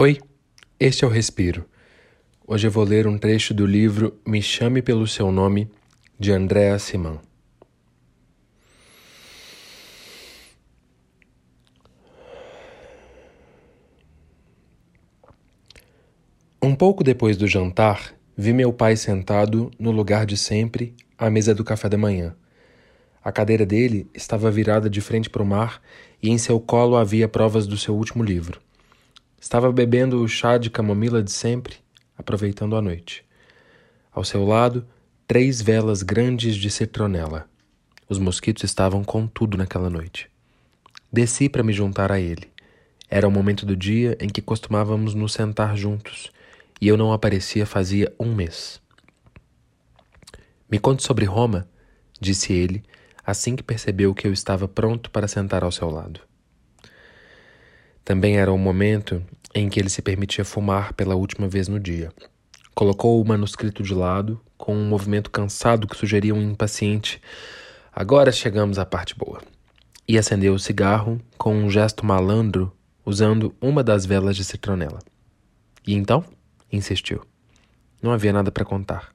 Oi, este é o Respiro. Hoje eu vou ler um trecho do livro Me Chame pelo Seu Nome, de Andréa Simão. Um pouco depois do jantar, vi meu pai sentado no lugar de sempre, à mesa do café da manhã. A cadeira dele estava virada de frente para o mar e em seu colo havia provas do seu último livro. Estava bebendo o chá de camomila de sempre, aproveitando a noite. Ao seu lado, três velas grandes de citronela. Os mosquitos estavam com tudo naquela noite. Desci para me juntar a ele. Era o momento do dia em que costumávamos nos sentar juntos e eu não aparecia fazia um mês. Me conte sobre Roma, disse ele, assim que percebeu que eu estava pronto para sentar ao seu lado. Também era o momento em que ele se permitia fumar pela última vez no dia. Colocou o manuscrito de lado, com um movimento cansado que sugeria um impaciente. Agora chegamos à parte boa. E acendeu o cigarro com um gesto malandro, usando uma das velas de citronela. E então? insistiu. Não havia nada para contar.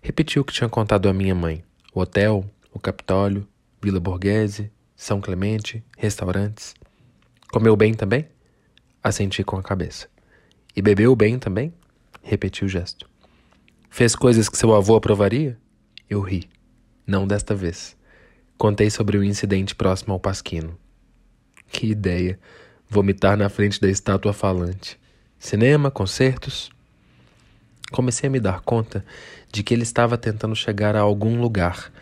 Repetiu o que tinha contado à minha mãe: o hotel, o Capitólio, Vila Borghese, São Clemente, restaurantes. Comeu bem também? Assenti com a cabeça. E bebeu bem também? Repeti o gesto. Fez coisas que seu avô aprovaria? Eu ri. Não desta vez. Contei sobre o incidente próximo ao Pasquino. Que ideia! Vomitar na frente da estátua falante. Cinema, concertos, comecei a me dar conta de que ele estava tentando chegar a algum lugar,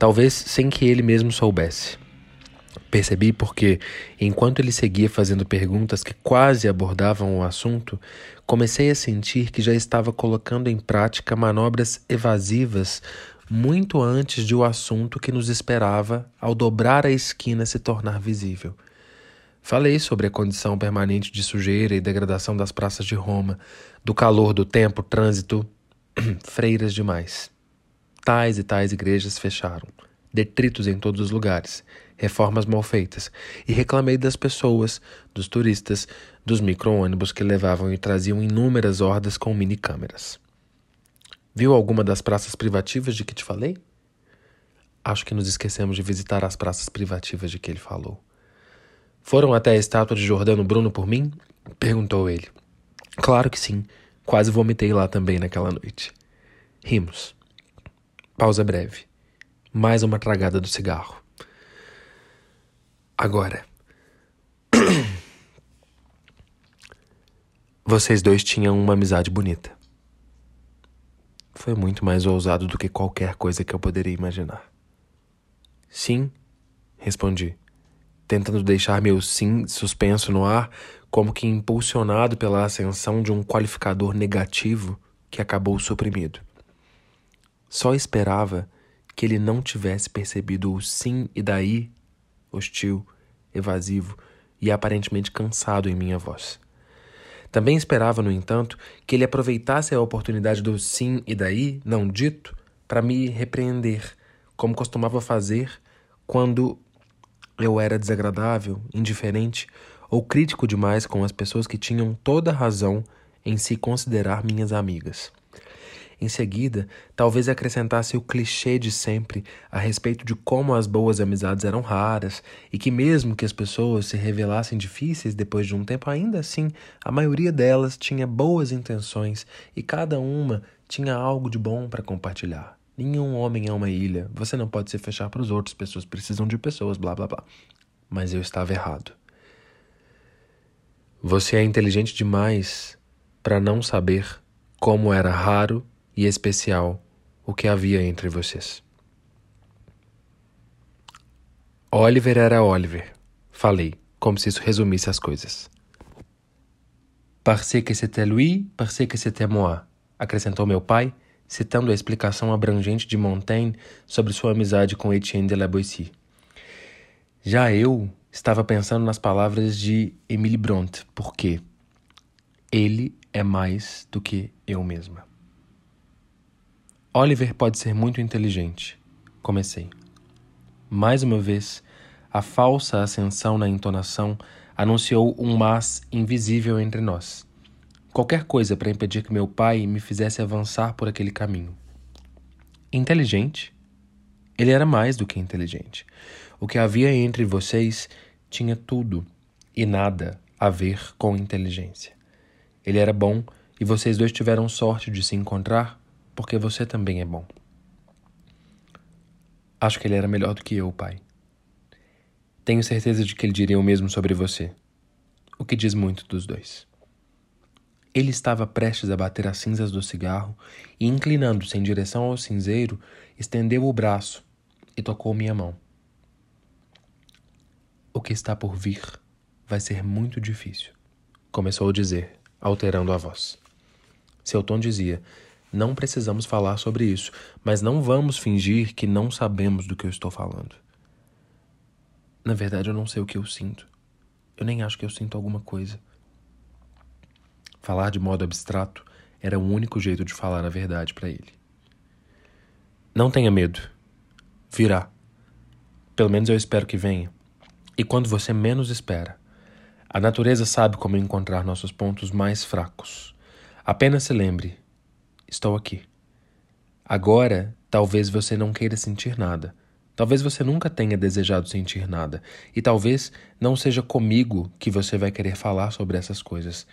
talvez sem que ele mesmo soubesse. Percebi porque, enquanto ele seguia fazendo perguntas que quase abordavam o assunto, comecei a sentir que já estava colocando em prática manobras evasivas muito antes de o assunto que nos esperava ao dobrar a esquina se tornar visível. Falei sobre a condição permanente de sujeira e degradação das praças de Roma, do calor do tempo, trânsito, freiras demais. Tais e tais igrejas fecharam, detritos em todos os lugares, reformas mal feitas, e reclamei das pessoas, dos turistas, dos micro-ônibus que levavam e traziam inúmeras hordas com mini-câmeras. Viu alguma das praças privativas de que te falei? Acho que nos esquecemos de visitar as praças privativas de que ele falou. Foram até a estátua de Jordano Bruno por mim? perguntou ele. Claro que sim. Quase vomitei lá também naquela noite. Rimos. Pausa breve. Mais uma tragada do cigarro. Agora. Vocês dois tinham uma amizade bonita. Foi muito mais ousado do que qualquer coisa que eu poderia imaginar. Sim, respondi tentando deixar meu sim suspenso no ar, como que impulsionado pela ascensão de um qualificador negativo que acabou suprimido. Só esperava que ele não tivesse percebido o sim e daí hostil, evasivo e aparentemente cansado em minha voz. Também esperava, no entanto, que ele aproveitasse a oportunidade do sim e daí não dito para me repreender, como costumava fazer quando eu era desagradável, indiferente ou crítico demais com as pessoas que tinham toda razão em se considerar minhas amigas. Em seguida, talvez acrescentasse o clichê de sempre a respeito de como as boas amizades eram raras e que, mesmo que as pessoas se revelassem difíceis depois de um tempo, ainda assim a maioria delas tinha boas intenções e cada uma tinha algo de bom para compartilhar. Nenhum homem é uma ilha. Você não pode se fechar para os outros. Pessoas precisam de pessoas, blá blá blá. Mas eu estava errado. Você é inteligente demais para não saber como era raro e especial o que havia entre vocês. Oliver era Oliver, falei, como se isso resumisse as coisas. Parce que c'était lui, parce que c'était moi, acrescentou meu pai citando a explicação abrangente de Montaigne sobre sua amizade com Etienne de la Boétie. Já eu estava pensando nas palavras de Emile Bront, porque ele é mais do que eu mesma. Oliver pode ser muito inteligente, comecei. Mais uma vez, a falsa ascensão na entonação anunciou um mas invisível entre nós. qualquer coisa para impedir que meu pai me fizesse avançar por aquele caminho. Inteligente? Ele era mais do que inteligente. O que havia entre vocês tinha tudo e nada a ver com inteligência. Ele era bom e vocês dois tiveram sorte de se encontrar porque você também é bom. Acho que ele era melhor do que eu, pai. Tenho certeza de que ele diria o mesmo sobre você, o que diz muito dos dois. Ele estava prestes a bater as cinzas do cigarro e, inclinando-se em direção ao cinzeiro, estendeu o braço e tocou minha mão. O que está por vir vai ser muito difícil, começou a dizer, alterando a voz. Seu tom dizia: Não precisamos falar sobre isso, mas não vamos fingir que não sabemos do que eu estou falando. Na verdade, eu não sei o que eu sinto. Eu nem acho que eu sinto alguma coisa. Falar de modo abstrato era o único jeito de falar a verdade para ele. Não tenha medo. Virá. Pelo menos eu espero que venha. E quando você menos espera. A natureza sabe como encontrar nossos pontos mais fracos. Apenas se lembre: estou aqui. Agora, talvez você não queira sentir nada. Talvez você nunca tenha desejado sentir nada. E talvez não seja comigo que você vai querer falar sobre essas coisas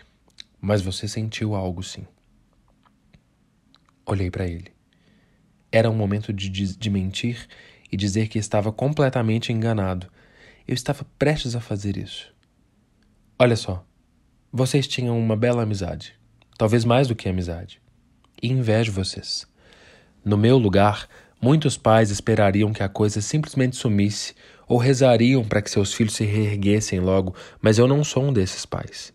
mas você sentiu algo sim. Olhei para ele. Era um momento de, de mentir e dizer que estava completamente enganado. Eu estava prestes a fazer isso. Olha só, vocês tinham uma bela amizade, talvez mais do que amizade. E invejo vocês. No meu lugar, muitos pais esperariam que a coisa simplesmente sumisse ou rezariam para que seus filhos se reerguessem logo, mas eu não sou um desses pais.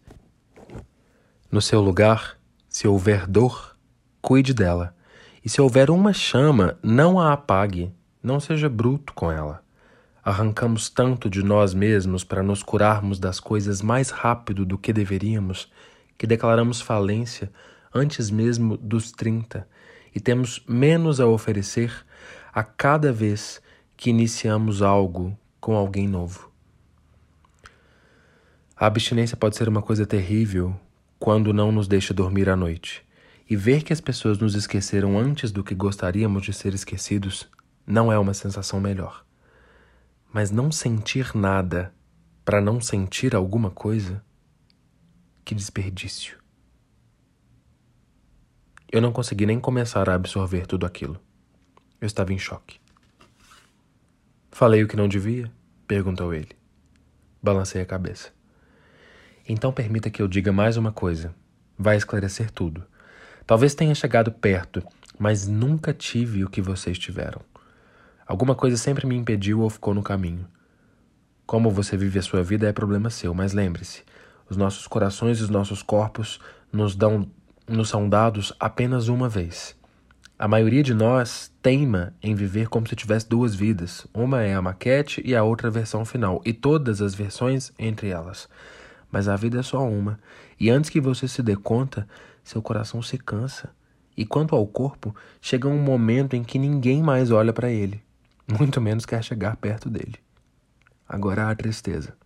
No seu lugar, se houver dor, cuide dela. E se houver uma chama, não a apague, não seja bruto com ela. Arrancamos tanto de nós mesmos para nos curarmos das coisas mais rápido do que deveríamos, que declaramos falência antes mesmo dos 30 e temos menos a oferecer a cada vez que iniciamos algo com alguém novo. A abstinência pode ser uma coisa terrível quando não nos deixa dormir à noite. E ver que as pessoas nos esqueceram antes do que gostaríamos de ser esquecidos não é uma sensação melhor. Mas não sentir nada para não sentir alguma coisa? Que desperdício. Eu não consegui nem começar a absorver tudo aquilo. Eu estava em choque. Falei o que não devia? perguntou ele. Balancei a cabeça. Então permita que eu diga mais uma coisa. Vai esclarecer tudo. Talvez tenha chegado perto, mas nunca tive o que vocês tiveram. Alguma coisa sempre me impediu ou ficou no caminho. Como você vive a sua vida é problema seu, mas lembre-se, os nossos corações e os nossos corpos nos dão nos são dados apenas uma vez. A maioria de nós teima em viver como se tivesse duas vidas. Uma é a maquete e a outra a versão final, e todas as versões entre elas mas a vida é só uma. E antes que você se dê conta, seu coração se cansa. E quanto ao corpo, chega um momento em que ninguém mais olha para ele, muito menos quer chegar perto dele. Agora há tristeza.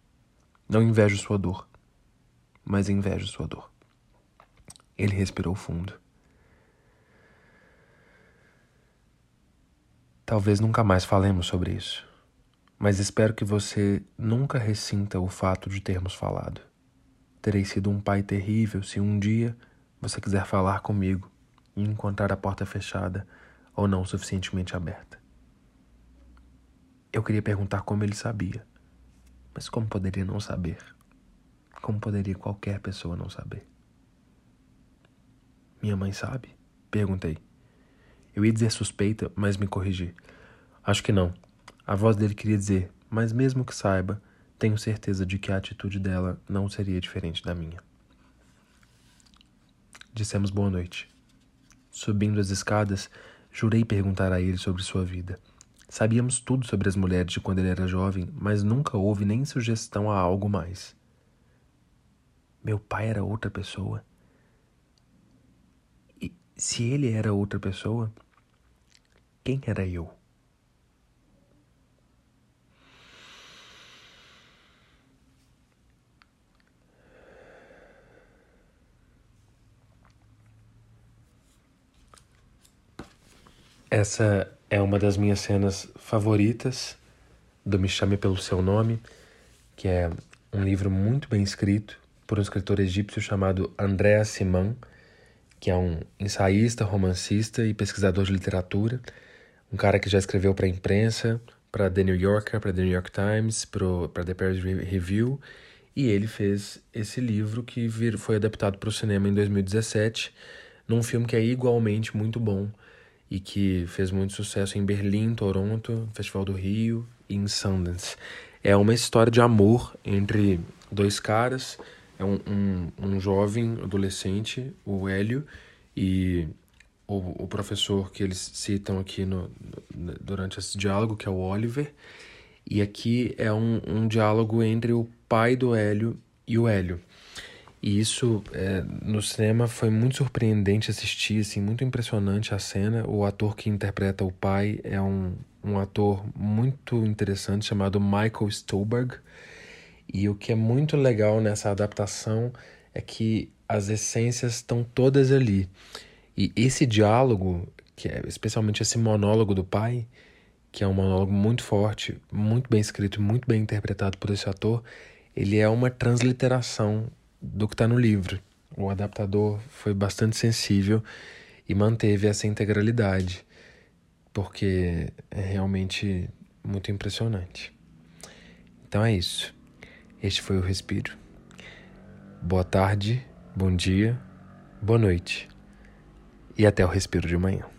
Não invejo sua dor, mas invejo sua dor. Ele respirou fundo. Talvez nunca mais falemos sobre isso, mas espero que você nunca ressinta o fato de termos falado. Terei sido um pai terrível se um dia você quiser falar comigo e encontrar a porta fechada ou não suficientemente aberta. Eu queria perguntar como ele sabia, mas como poderia não saber? Como poderia qualquer pessoa não saber? Minha mãe sabe? Perguntei. Eu ia dizer suspeita, mas me corrigi. Acho que não. A voz dele queria dizer, mas mesmo que saiba, tenho certeza de que a atitude dela não seria diferente da minha. Dissemos boa noite. Subindo as escadas, jurei perguntar a ele sobre sua vida. Sabíamos tudo sobre as mulheres de quando ele era jovem, mas nunca houve nem sugestão a algo mais. Meu pai era outra pessoa? Se ele era outra pessoa, quem era eu? Essa é uma das minhas cenas favoritas do Me Chame Pelo Seu Nome, que é um livro muito bem escrito por um escritor egípcio chamado Andréa Simão que é um ensaísta, romancista e pesquisador de literatura, um cara que já escreveu para a imprensa, para The New Yorker, para The New York Times, para The Paris Review, e ele fez esse livro que foi adaptado para o cinema em 2017, num filme que é igualmente muito bom e que fez muito sucesso em Berlim, Toronto, Festival do Rio e em Sundance. É uma história de amor entre dois caras, é um, um, um jovem adolescente, o Hélio, e o, o professor que eles citam aqui no, durante esse diálogo, que é o Oliver. E aqui é um, um diálogo entre o pai do Hélio e o Hélio. E isso, é, no cinema, foi muito surpreendente assistir, assim, muito impressionante a cena. O ator que interpreta o pai é um, um ator muito interessante chamado Michael Stolberg. E o que é muito legal nessa adaptação é que as essências estão todas ali. E esse diálogo, que é especialmente esse monólogo do pai, que é um monólogo muito forte, muito bem escrito, muito bem interpretado por esse ator, ele é uma transliteração do que está no livro. O adaptador foi bastante sensível e manteve essa integralidade, porque é realmente muito impressionante. Então é isso. Este foi o Respiro. Boa tarde, bom dia, boa noite e até o Respiro de manhã.